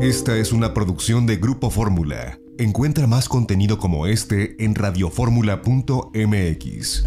Esta es una producción de Grupo Fórmula. Encuentra más contenido como este en radioformula.mx.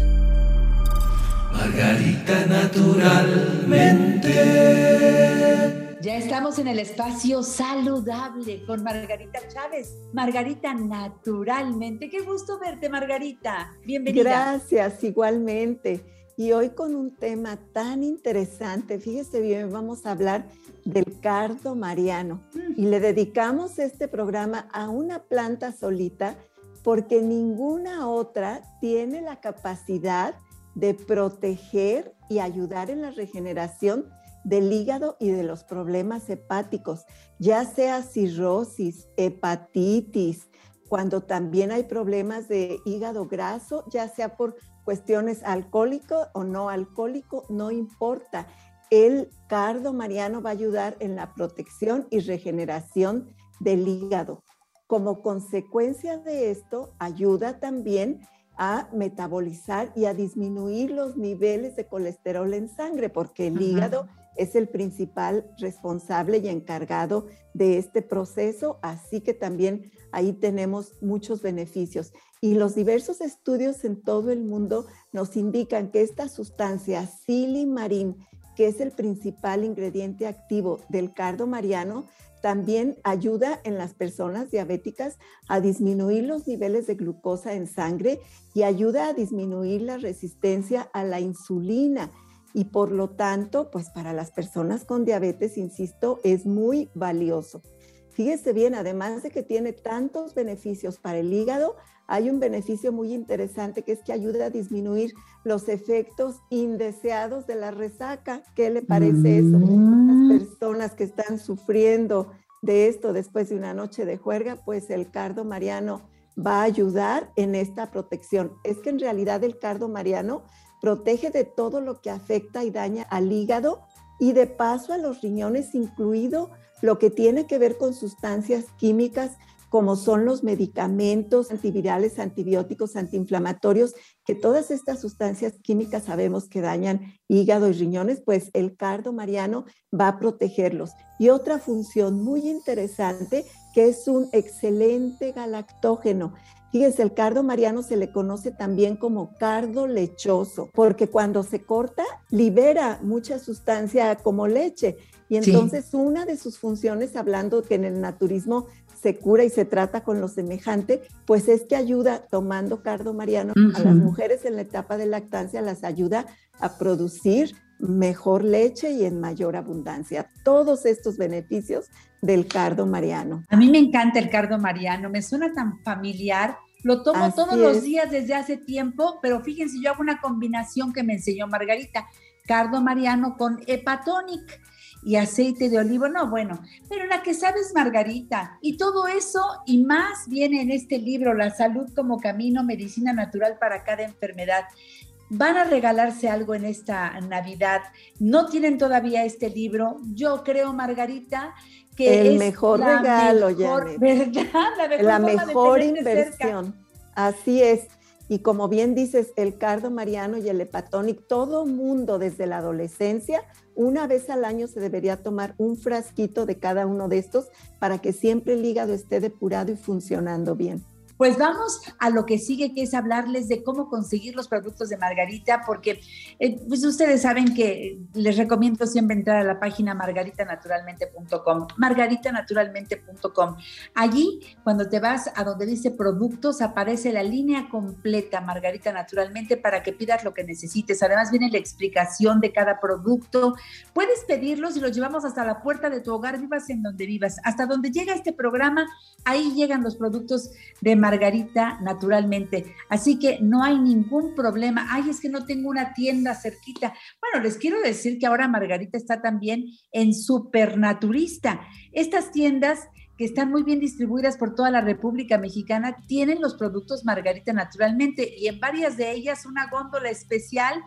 Margarita naturalmente. Ya estamos en el espacio saludable con Margarita Chávez. Margarita naturalmente. Qué gusto verte, Margarita. Bienvenida. Gracias, igualmente. Y hoy con un tema tan interesante, fíjese bien, vamos a hablar del cardo mariano. Mm. Y le dedicamos este programa a una planta solita porque ninguna otra tiene la capacidad de proteger y ayudar en la regeneración del hígado y de los problemas hepáticos, ya sea cirrosis, hepatitis, cuando también hay problemas de hígado graso, ya sea por cuestiones alcohólico o no alcohólico, no importa. El cardo mariano va a ayudar en la protección y regeneración del hígado. Como consecuencia de esto, ayuda también a metabolizar y a disminuir los niveles de colesterol en sangre, porque el hígado es el principal responsable y encargado de este proceso, así que también ahí tenemos muchos beneficios. Y los diversos estudios en todo el mundo nos indican que esta sustancia silimarín, que es el principal ingrediente activo del cardo mariano, también ayuda en las personas diabéticas a disminuir los niveles de glucosa en sangre y ayuda a disminuir la resistencia a la insulina. Y por lo tanto, pues para las personas con diabetes, insisto, es muy valioso. Fíjese bien, además de que tiene tantos beneficios para el hígado, hay un beneficio muy interesante que es que ayuda a disminuir los efectos indeseados de la resaca. ¿Qué le parece eso? Las mm. personas que están sufriendo de esto después de una noche de juerga, pues el cardo mariano va a ayudar en esta protección. Es que en realidad el cardo mariano protege de todo lo que afecta y daña al hígado y de paso a los riñones, incluido lo que tiene que ver con sustancias químicas como son los medicamentos antivirales, antibióticos, antiinflamatorios, que todas estas sustancias químicas sabemos que dañan hígado y riñones, pues el cardo mariano va a protegerlos. Y otra función muy interesante, que es un excelente galactógeno. Fíjense, el cardo mariano se le conoce también como cardo lechoso, porque cuando se corta libera mucha sustancia como leche. Y entonces una de sus funciones, hablando que en el naturismo se cura y se trata con lo semejante, pues es que ayuda, tomando cardo mariano, a las mujeres en la etapa de lactancia, las ayuda a producir mejor leche y en mayor abundancia. Todos estos beneficios del cardo mariano. A mí me encanta el cardo mariano, me suena tan familiar. Lo tomo todos los días desde hace tiempo, pero fíjense, yo hago una combinación que me enseñó Margarita, cardo mariano con hepatonic y aceite de olivo, no, bueno, pero la que sabes Margarita, y todo eso y más viene en este libro, La salud como camino, medicina natural para cada enfermedad. Van a regalarse algo en esta Navidad. No tienen todavía este libro. Yo creo, Margarita, que el es mejor regalo, ¿verdad? La mejor, inversión. Así es. Y como bien dices, el cardo mariano y el hepatonic, todo mundo desde la adolescencia una vez al año se debería tomar un frasquito de cada uno de estos para que siempre el hígado esté depurado y funcionando bien. Pues vamos a lo que sigue, que es hablarles de cómo conseguir los productos de Margarita, porque eh, pues ustedes saben que les recomiendo siempre entrar a la página margaritanaturalmente.com, margaritanaturalmente.com. Allí, cuando te vas a donde dice productos, aparece la línea completa Margarita Naturalmente para que pidas lo que necesites. Además viene la explicación de cada producto. Puedes pedirlos y los llevamos hasta la puerta de tu hogar, vivas en donde vivas. Hasta donde llega este programa, ahí llegan los productos de Margarita naturalmente. Así que no hay ningún problema. Ay, es que no tengo una tienda cerquita. Bueno, les quiero decir que ahora Margarita está también en Supernaturista. Estas tiendas que están muy bien distribuidas por toda la República Mexicana, tienen los productos Margarita naturalmente y en varias de ellas una góndola especial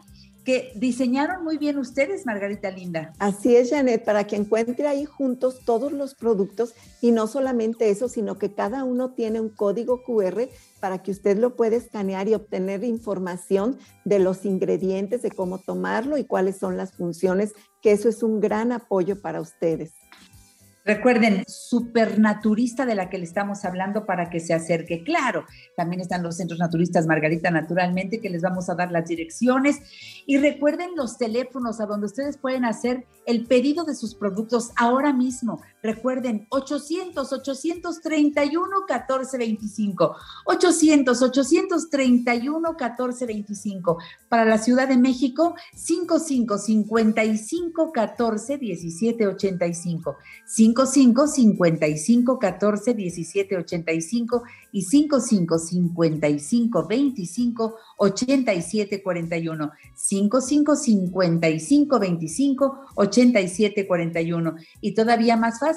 que diseñaron muy bien ustedes, Margarita Linda. Así es, Janet, para que encuentre ahí juntos todos los productos y no solamente eso, sino que cada uno tiene un código QR para que usted lo pueda escanear y obtener información de los ingredientes, de cómo tomarlo y cuáles son las funciones, que eso es un gran apoyo para ustedes. Recuerden, supernaturista de la que le estamos hablando para que se acerque. Claro, también están los centros naturistas Margarita Naturalmente, que les vamos a dar las direcciones. Y recuerden los teléfonos a donde ustedes pueden hacer el pedido de sus productos ahora mismo. Recuerden, 800-831-1425. 800-831-1425. Para la Ciudad de México, 55-55-14-1785. 55 55 14 17 85 y 55 55 25 87 41. 55 55 25 87 41. Y todavía más fácil,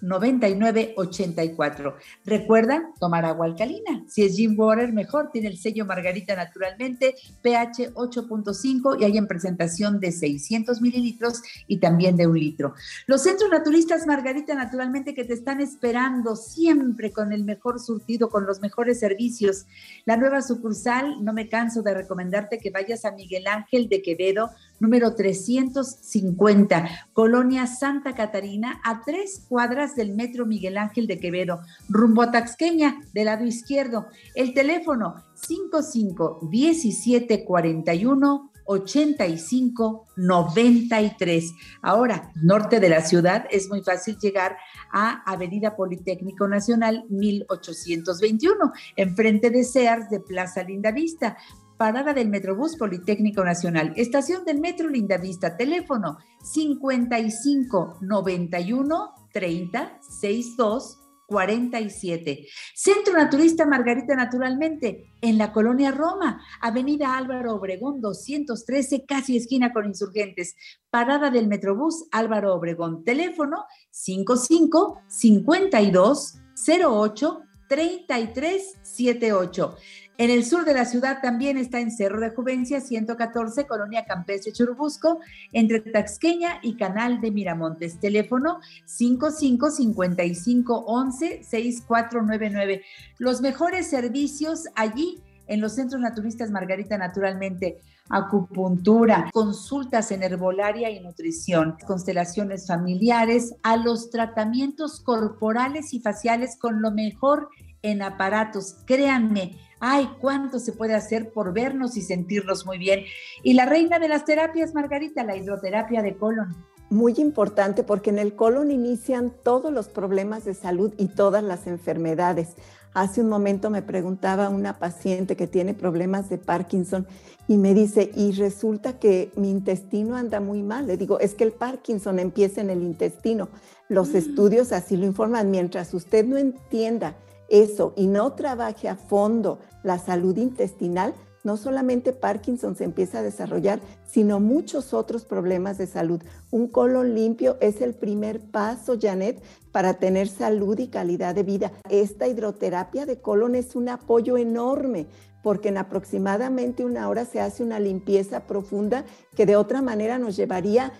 9984. 777 142 9984. Recuerda tomar agua alcalina. Si es Jim Water, mejor. Tiene el sello Margarita naturalmente, pH 8.5 y hay en presentación de 600 mililitros y también de un litro. Los centros naturistas Margarita naturalmente que te están esperando siempre con el mejor surtido, con los mejores servicios. La nueva sucursal, no me canso de recomendarte que vayas a Miguel Ángel de Quevedo número 350, Colonia Santa Catarina, a tres cuadras del Metro Miguel Ángel de Quevedo, rumbo a Taxqueña, del lado izquierdo. El teléfono 55 17 41 85 93. Ahora, norte de la ciudad es muy fácil llegar a Avenida Politécnico Nacional 1821, enfrente de Sears de Plaza Linda Vista parada del Metrobús Politécnico Nacional, estación del Metro Lindavista, teléfono 55 91 30 62 47. Centro Naturista Margarita Naturalmente, en la colonia Roma, Avenida Álvaro Obregón 213, casi esquina con insurgentes. Parada del Metrobús Álvaro Obregón. Teléfono 55 52 08 3378. En el sur de la ciudad también está en Cerro de Juvencia 114, Colonia Campestre Churubusco, entre Taxqueña y Canal de Miramontes. Teléfono 5555116499. Los mejores servicios allí en los centros naturistas Margarita Naturalmente acupuntura, consultas en herbolaria y nutrición, constelaciones familiares, a los tratamientos corporales y faciales con lo mejor en aparatos. Créanme, ay, cuánto se puede hacer por vernos y sentirnos muy bien. Y la reina de las terapias, Margarita, la hidroterapia de colon. Muy importante porque en el colon inician todos los problemas de salud y todas las enfermedades. Hace un momento me preguntaba una paciente que tiene problemas de Parkinson y me dice, y resulta que mi intestino anda muy mal. Le digo, es que el Parkinson empieza en el intestino. Los mm. estudios así lo informan. Mientras usted no entienda eso y no trabaje a fondo la salud intestinal, no solamente Parkinson se empieza a desarrollar, sino muchos otros problemas de salud. Un colon limpio es el primer paso, Janet, para tener salud y calidad de vida. Esta hidroterapia de colon es un apoyo enorme porque en aproximadamente una hora se hace una limpieza profunda que de otra manera nos llevaría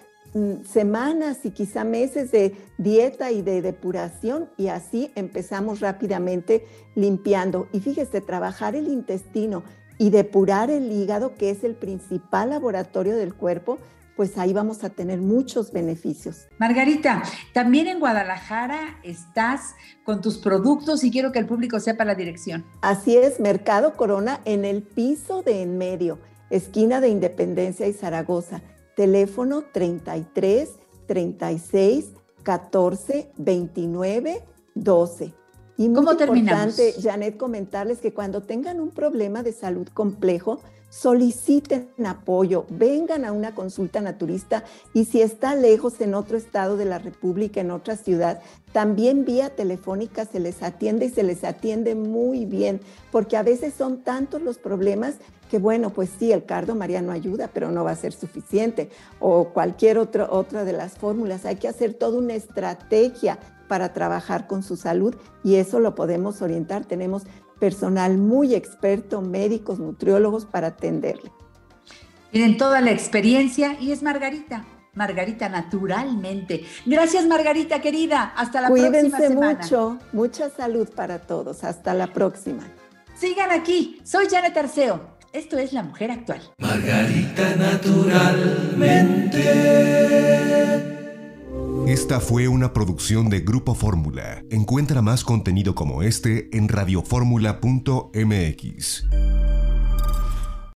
semanas y quizá meses de dieta y de depuración y así empezamos rápidamente limpiando. Y fíjese, trabajar el intestino y depurar el hígado, que es el principal laboratorio del cuerpo, pues ahí vamos a tener muchos beneficios. Margarita, también en Guadalajara estás con tus productos y quiero que el público sepa la dirección. Así es, Mercado Corona en el piso de en medio, esquina de Independencia y Zaragoza teléfono 33 36 14 29 12. Y muy ¿Cómo importante, Janet, comentarles que cuando tengan un problema de salud complejo, soliciten apoyo, vengan a una consulta naturista y si está lejos en otro estado de la República, en otra ciudad, también vía telefónica se les atiende y se les atiende muy bien, porque a veces son tantos los problemas que bueno, pues sí, el cardo mariano ayuda, pero no va a ser suficiente. O cualquier otra otra de las fórmulas. Hay que hacer toda una estrategia para trabajar con su salud y eso lo podemos orientar. Tenemos personal muy experto, médicos, nutriólogos para atenderle. Tienen toda la experiencia y es Margarita Margarita naturalmente. Gracias, Margarita querida. Hasta la próxima semana. Cuídense mucho. Mucha salud para todos. Hasta la próxima. Sigan aquí. Soy Janet Arceo. Esto es La Mujer Actual. Margarita naturalmente. Esta fue una producción de Grupo Fórmula. Encuentra más contenido como este en radioformula.mx.